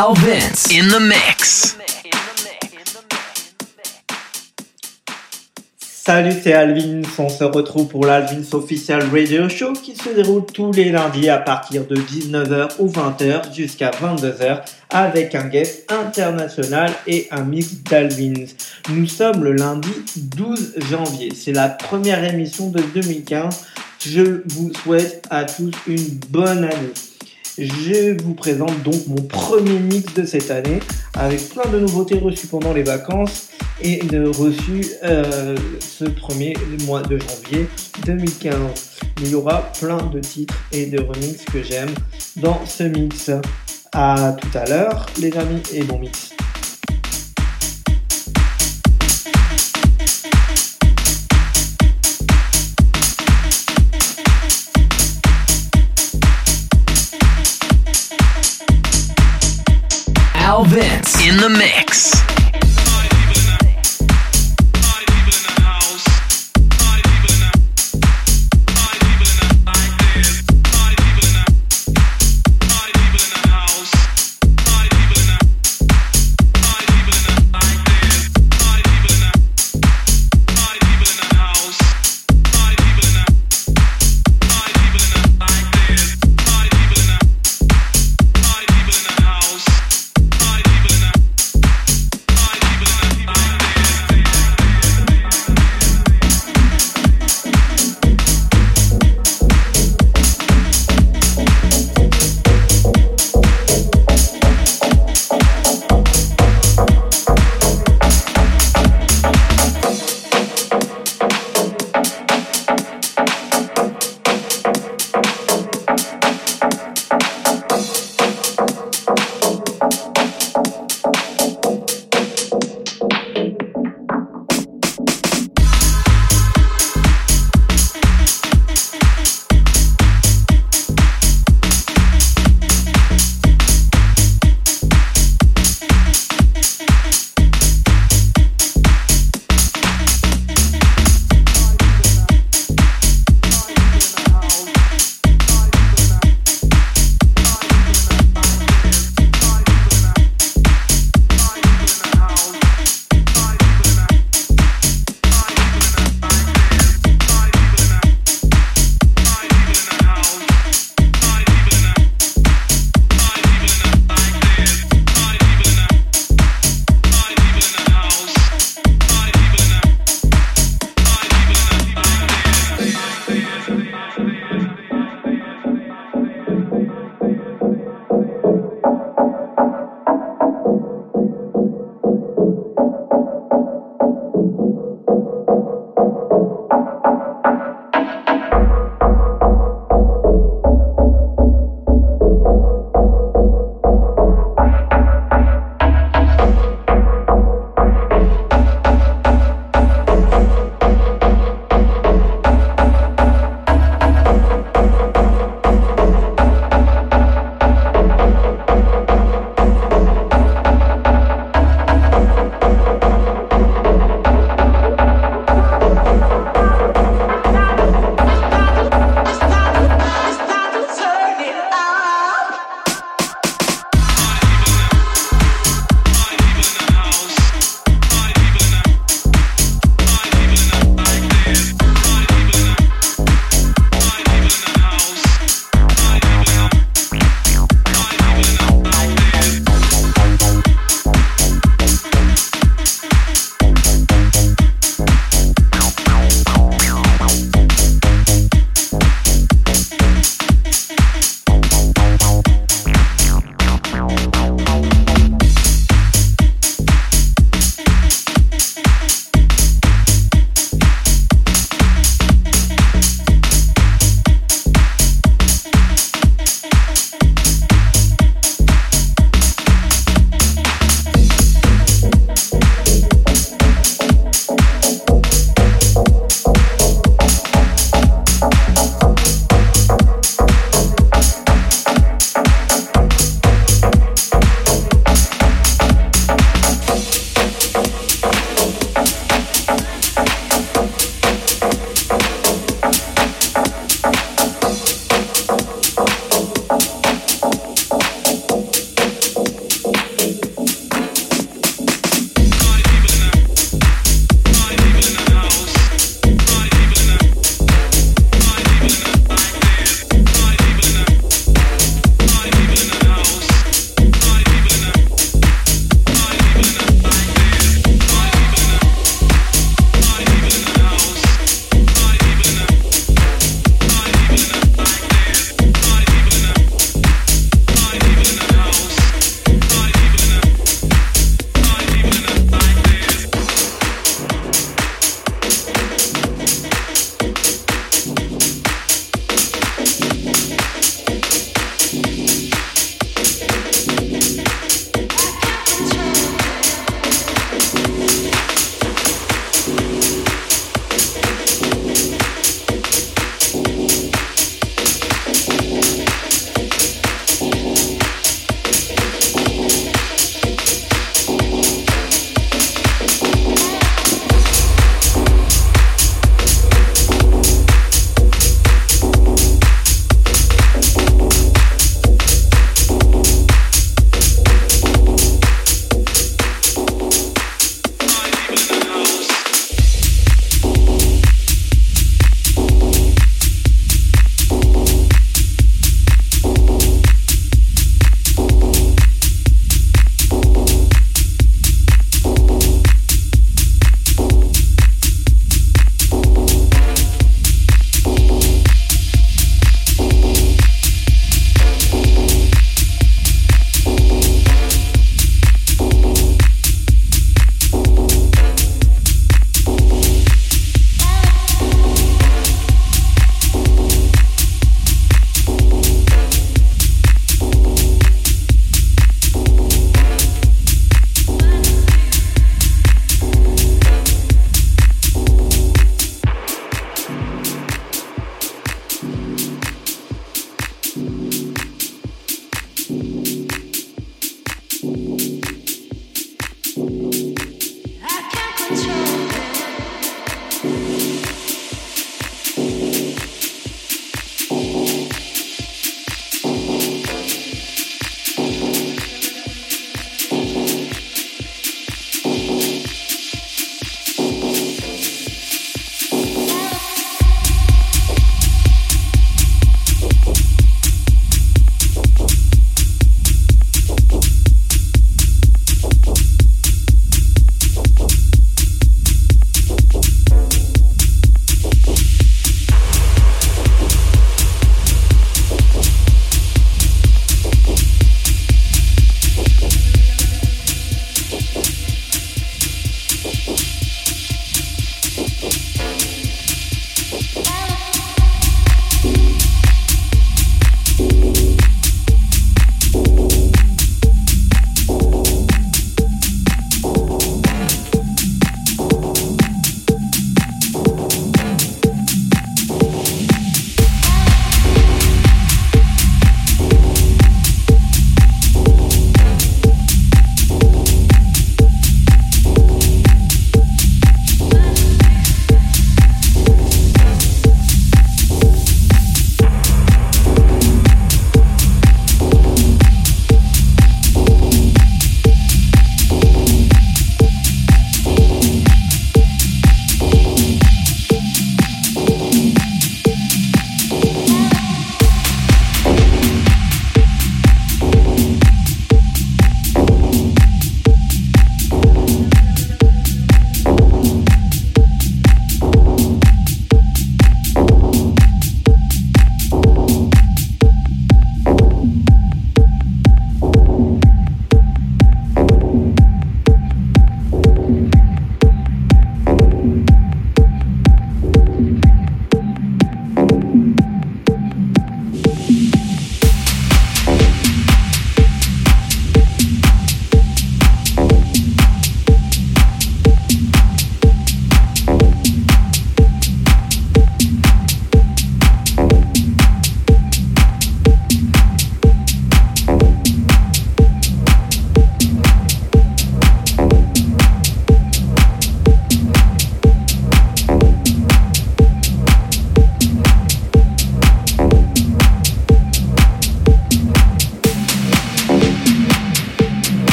Al Vince in the mix. Salut, c'est Alvin. On se retrouve pour l'Alvins Official Radio Show qui se déroule tous les lundis à partir de 19h ou 20h jusqu'à 22h avec un guest international et un mix d'Alvins. Nous sommes le lundi 12 janvier. C'est la première émission de 2015. Je vous souhaite à tous une bonne année. Je vous présente donc mon premier mix de cette année avec plein de nouveautés reçues pendant les vacances et de reçues euh, ce premier mois de janvier 2015. Il y aura plein de titres et de remix que j'aime dans ce mix. À tout à l'heure les amis et bon mix. Vince in the mix.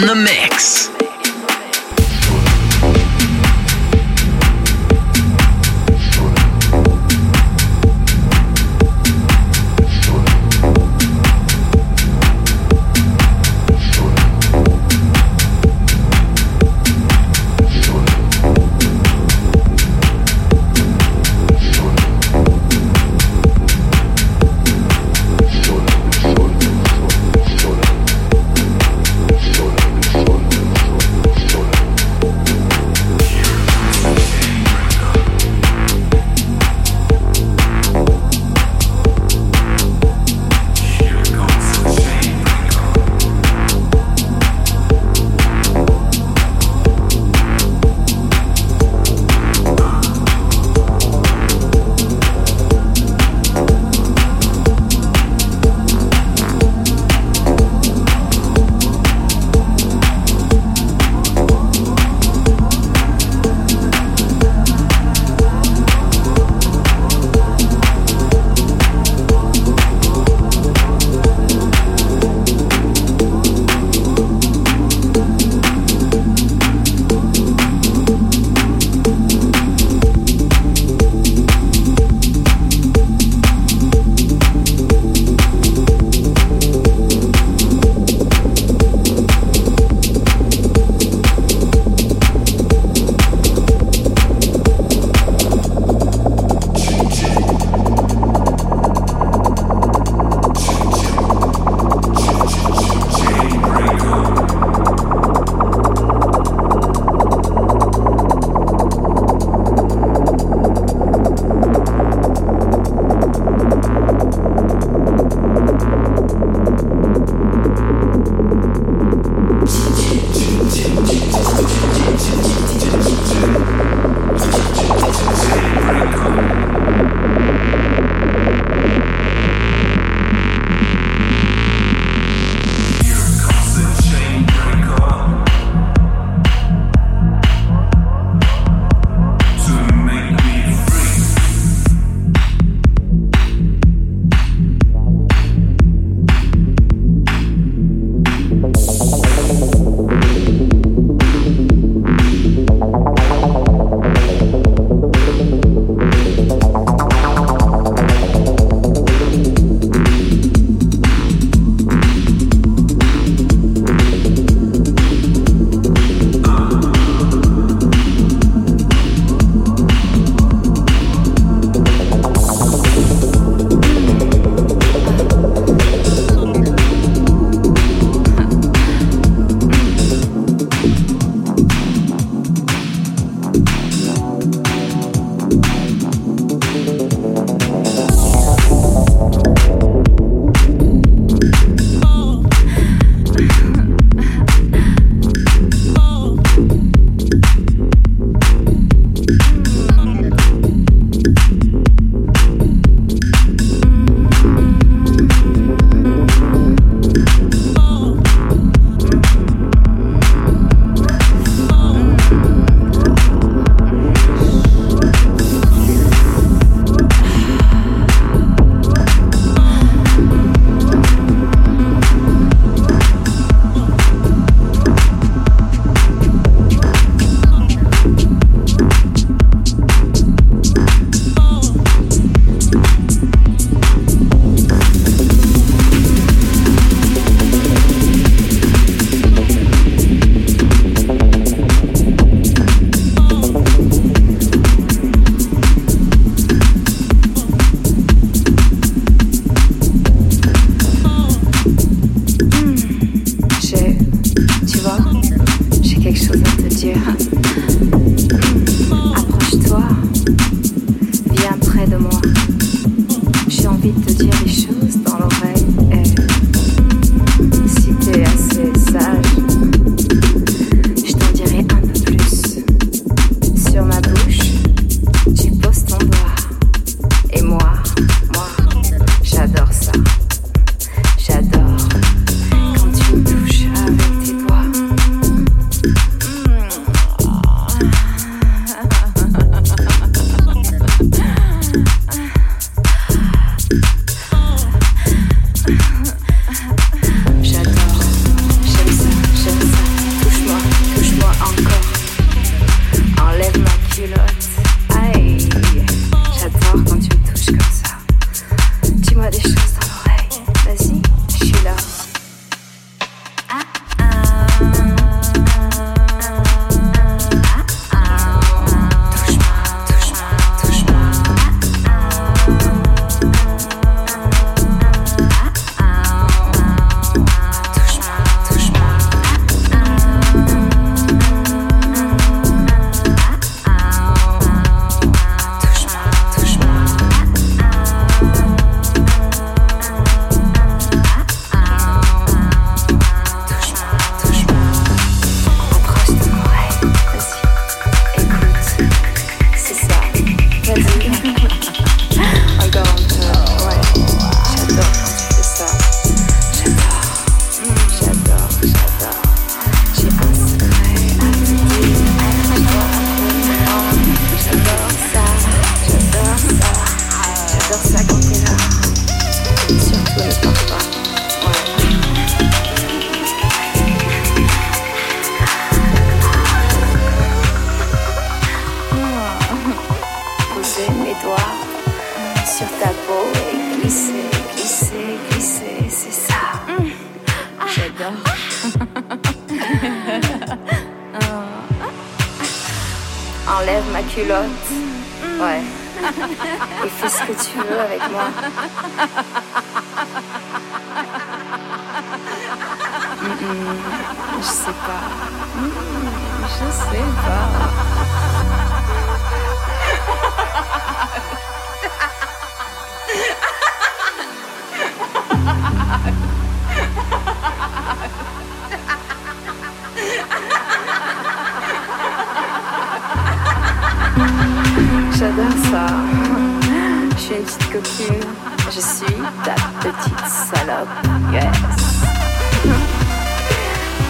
In the mix.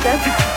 That's.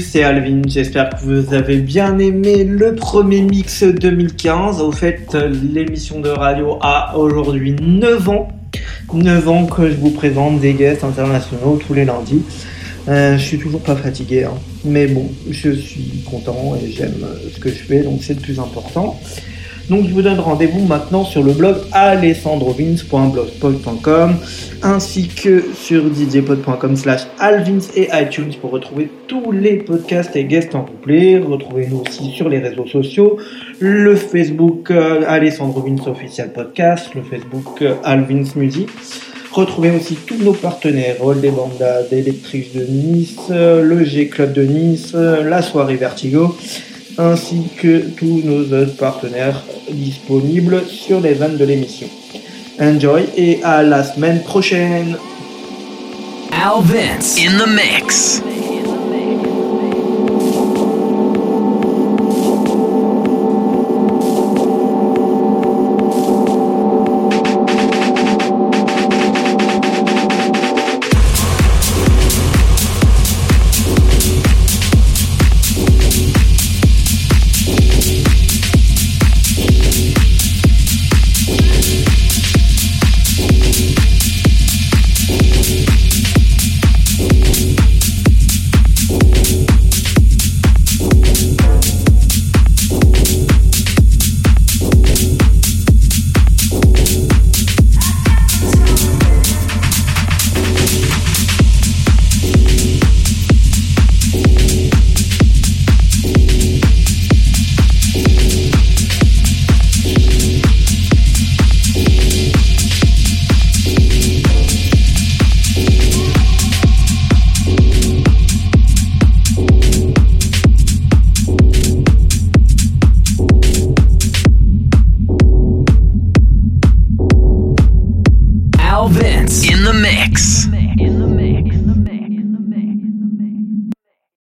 C'est Alvin. J'espère que vous avez bien aimé le premier mix 2015. Au fait, l'émission de radio a aujourd'hui 9 ans. 9 ans que je vous présente des guests internationaux tous les lundis. Euh, je suis toujours pas fatigué, hein. mais bon, je suis content et j'aime ce que je fais, donc c'est le plus important. Donc je vous donne rendez-vous maintenant sur le blog alessandrovins.blogspot.com ainsi que sur djpod.com slash alvins et iTunes pour retrouver tous les podcasts et guests en couplet. Retrouvez-nous aussi sur les réseaux sociaux, le Facebook euh, Alessandro Official Podcast, le Facebook euh, Alvins Music. Retrouvez aussi tous nos partenaires, Roll des Bandas, d'Electric de Nice, euh, le G Club de Nice, la soirée Vertigo ainsi que tous nos autres partenaires disponibles sur les vannes de l'émission. Enjoy et à la semaine prochaine. Al Vince in the mix. in the mix.